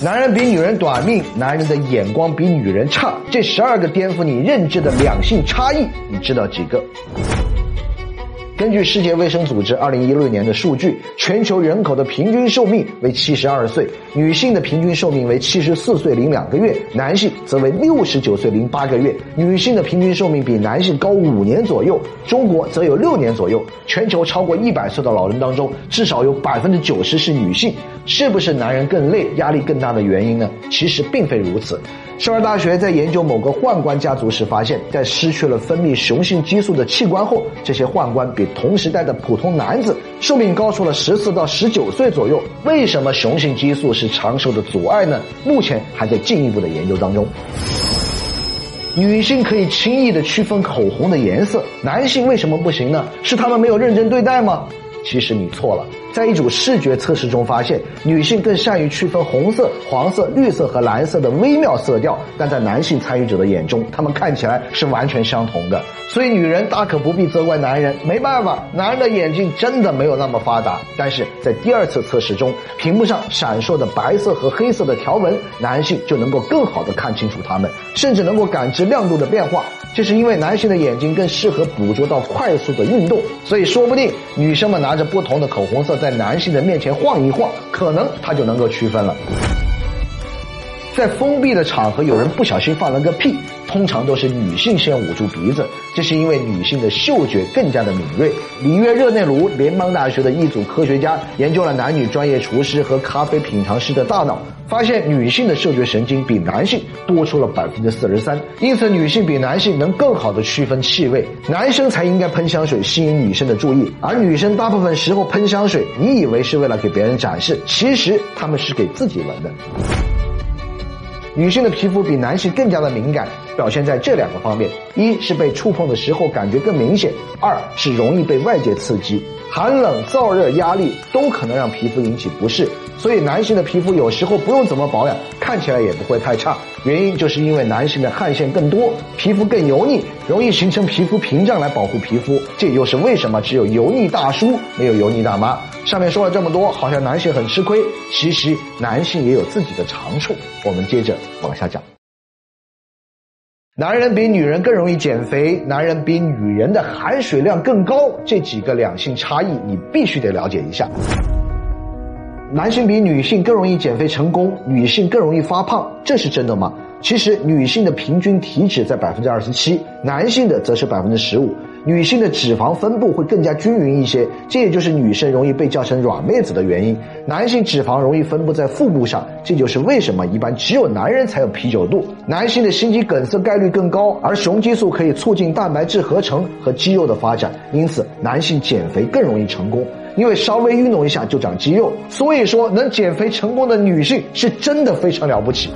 男人比女人短命，男人的眼光比女人差，这十二个颠覆你认知的两性差异，你知道几个？根据世界卫生组织二零一六年的数据，全球人口的平均寿命为七十二岁，女性的平均寿命为七十四岁零两个月，男性则为六十九岁零八个月。女性的平均寿命比男性高五年左右，中国则有六年左右。全球超过一百岁的老人当中，至少有百分之九十是女性。是不是男人更累、压力更大的原因呢？其实并非如此。首尔大学在研究某个宦官家族时发现，在失去了分泌雄性激素的器官后，这些宦官比同时代的普通男子寿命高出了十四到十九岁左右。为什么雄性激素是长寿的阻碍呢？目前还在进一步的研究当中。女性可以轻易的区分口红的颜色，男性为什么不行呢？是他们没有认真对待吗？其实你错了。在一组视觉测试中发现，女性更善于区分红色、黄色、绿色和蓝色的微妙色调，但在男性参与者的眼中，他们看起来是完全相同的。所以，女人大可不必责怪男人，没办法，男人的眼睛真的没有那么发达。但是在第二次测试中，屏幕上闪烁的白色和黑色的条纹，男性就能够更好的看清楚它们，甚至能够感知亮度的变化。这是因为男性的眼睛更适合捕捉到快速的运动，所以说不定女生们拿着不同的口红色在在男性的面前晃一晃，可能他就能够区分了。在封闭的场合，有人不小心放了个屁，通常都是女性先捂住鼻子，这是因为女性的嗅觉更加的敏锐。里约热内卢联邦大学的一组科学家研究了男女专业厨师和咖啡品尝师的大脑，发现女性的嗅觉神经比男性多出了百分之四十三，因此女性比男性能更好的区分气味。男生才应该喷香水吸引女生的注意，而女生大部分时候喷香水，你以为是为了给别人展示，其实他们是给自己闻的。女性的皮肤比男性更加的敏感，表现在这两个方面：一是被触碰的时候感觉更明显；二是容易被外界刺激，寒冷、燥热、压力都可能让皮肤引起不适。所以男性的皮肤有时候不用怎么保养，看起来也不会太差。原因就是因为男性的汗腺更多，皮肤更油腻，容易形成皮肤屏障来保护皮肤。这又是为什么只有油腻大叔没有油腻大妈。上面说了这么多，好像男性很吃亏，其实男性也有自己的长处。我们接着往下讲。男人比女人更容易减肥，男人比女人的含水量更高，这几个两性差异你必须得了解一下。男性比女性更容易减肥成功，女性更容易发胖，这是真的吗？其实女性的平均体脂在百分之二十七，男性的则是百分之十五。女性的脂肪分布会更加均匀一些，这也就是女生容易被叫成软妹子的原因。男性脂肪容易分布在腹部上，这就是为什么一般只有男人才有啤酒肚。男性的心肌梗塞概率更高，而雄激素可以促进蛋白质合成和肌肉的发展，因此男性减肥更容易成功。因为稍微运动一下就长肌肉，所以说能减肥成功的女性是真的非常了不起。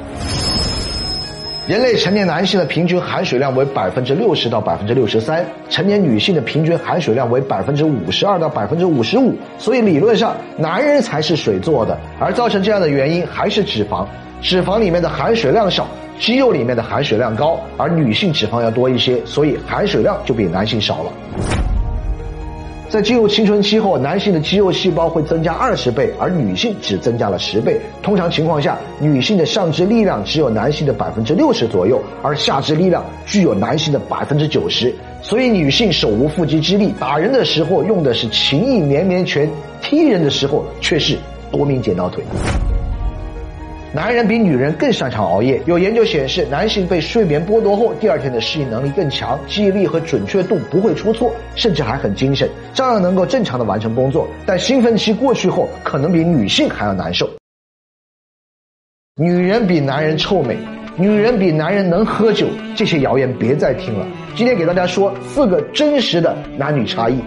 人类成年男性的平均含水量为百分之六十到百分之六十三，成年女性的平均含水量为百分之五十二到百分之五十五，所以理论上男人才是水做的，而造成这样的原因还是脂肪，脂肪里面的含水量少，肌肉里面的含水量高，而女性脂肪要多一些，所以含水量就比男性少了。在进入青春期后，男性的肌肉细胞会增加二十倍，而女性只增加了十倍。通常情况下，女性的上肢力量只有男性的百分之六十左右，而下肢力量具有男性的百分之九十。所以，女性手无缚鸡之力，打人的时候用的是情意绵绵拳，踢人的时候却是夺命剪刀腿。男人比女人更擅长熬夜。有研究显示，男性被睡眠剥夺后，第二天的适应能力更强，记忆力和准确度不会出错，甚至还很精神，照样能够正常的完成工作。但兴奋期过去后，可能比女性还要难受。女人比男人臭美，女人比男人能喝酒，这些谣言别再听了。今天给大家说四个真实的男女差异。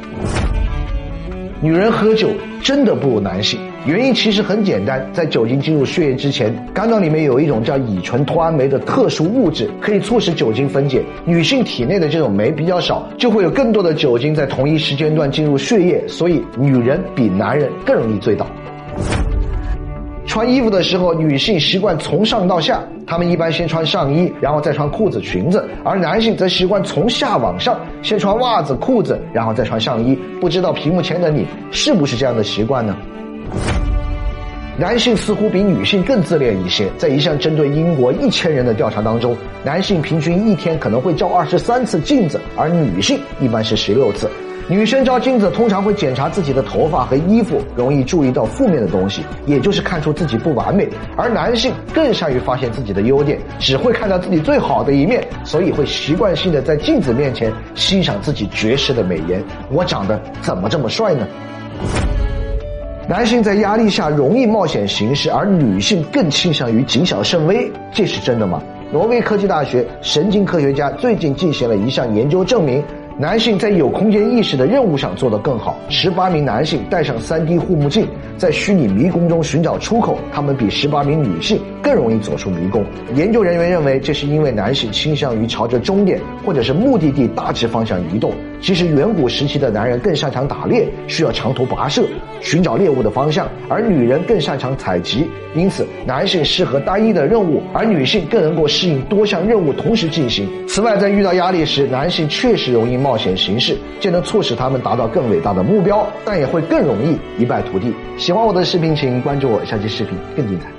女人喝酒真的不如男性。原因其实很简单，在酒精进入血液之前，肝脏里面有一种叫乙醇脱氨酶的特殊物质，可以促使酒精分解。女性体内的这种酶比较少，就会有更多的酒精在同一时间段进入血液，所以女人比男人更容易醉倒。穿衣服的时候，女性习惯从上到下，她们一般先穿上衣，然后再穿裤子、裙子；而男性则习惯从下往上，先穿袜子、裤子，然后再穿上衣。不知道屏幕前的你是不是这样的习惯呢？男性似乎比女性更自恋一些。在一项针对英国一千人的调查当中，男性平均一天可能会照二十三次镜子，而女性一般是十六次。女生照镜子通常会检查自己的头发和衣服，容易注意到负面的东西，也就是看出自己不完美；而男性更善于发现自己的优点，只会看到自己最好的一面，所以会习惯性的在镜子面前欣赏自己绝世的美颜。我长得怎么这么帅呢？男性在压力下容易冒险行事，而女性更倾向于谨小慎微，这是真的吗？挪威科技大学神经科学家最近进行了一项研究，证明。男性在有空间意识的任务上做得更好。十八名男性戴上 3D 护目镜，在虚拟迷宫中寻找出口，他们比十八名女性更容易走出迷宫。研究人员认为，这是因为男性倾向于朝着终点或者是目的地大致方向移动。其实，远古时期的男人更擅长打猎，需要长途跋涉寻找猎物的方向，而女人更擅长采集。因此，男性适合单一的任务，而女性更能够适应多项任务同时进行。此外，在遇到压力时，男性确实容易冒险行事，既能促使他们达到更伟大的目标，但也会更容易一败涂地。喜欢我的视频，请关注我，下期视频更精彩。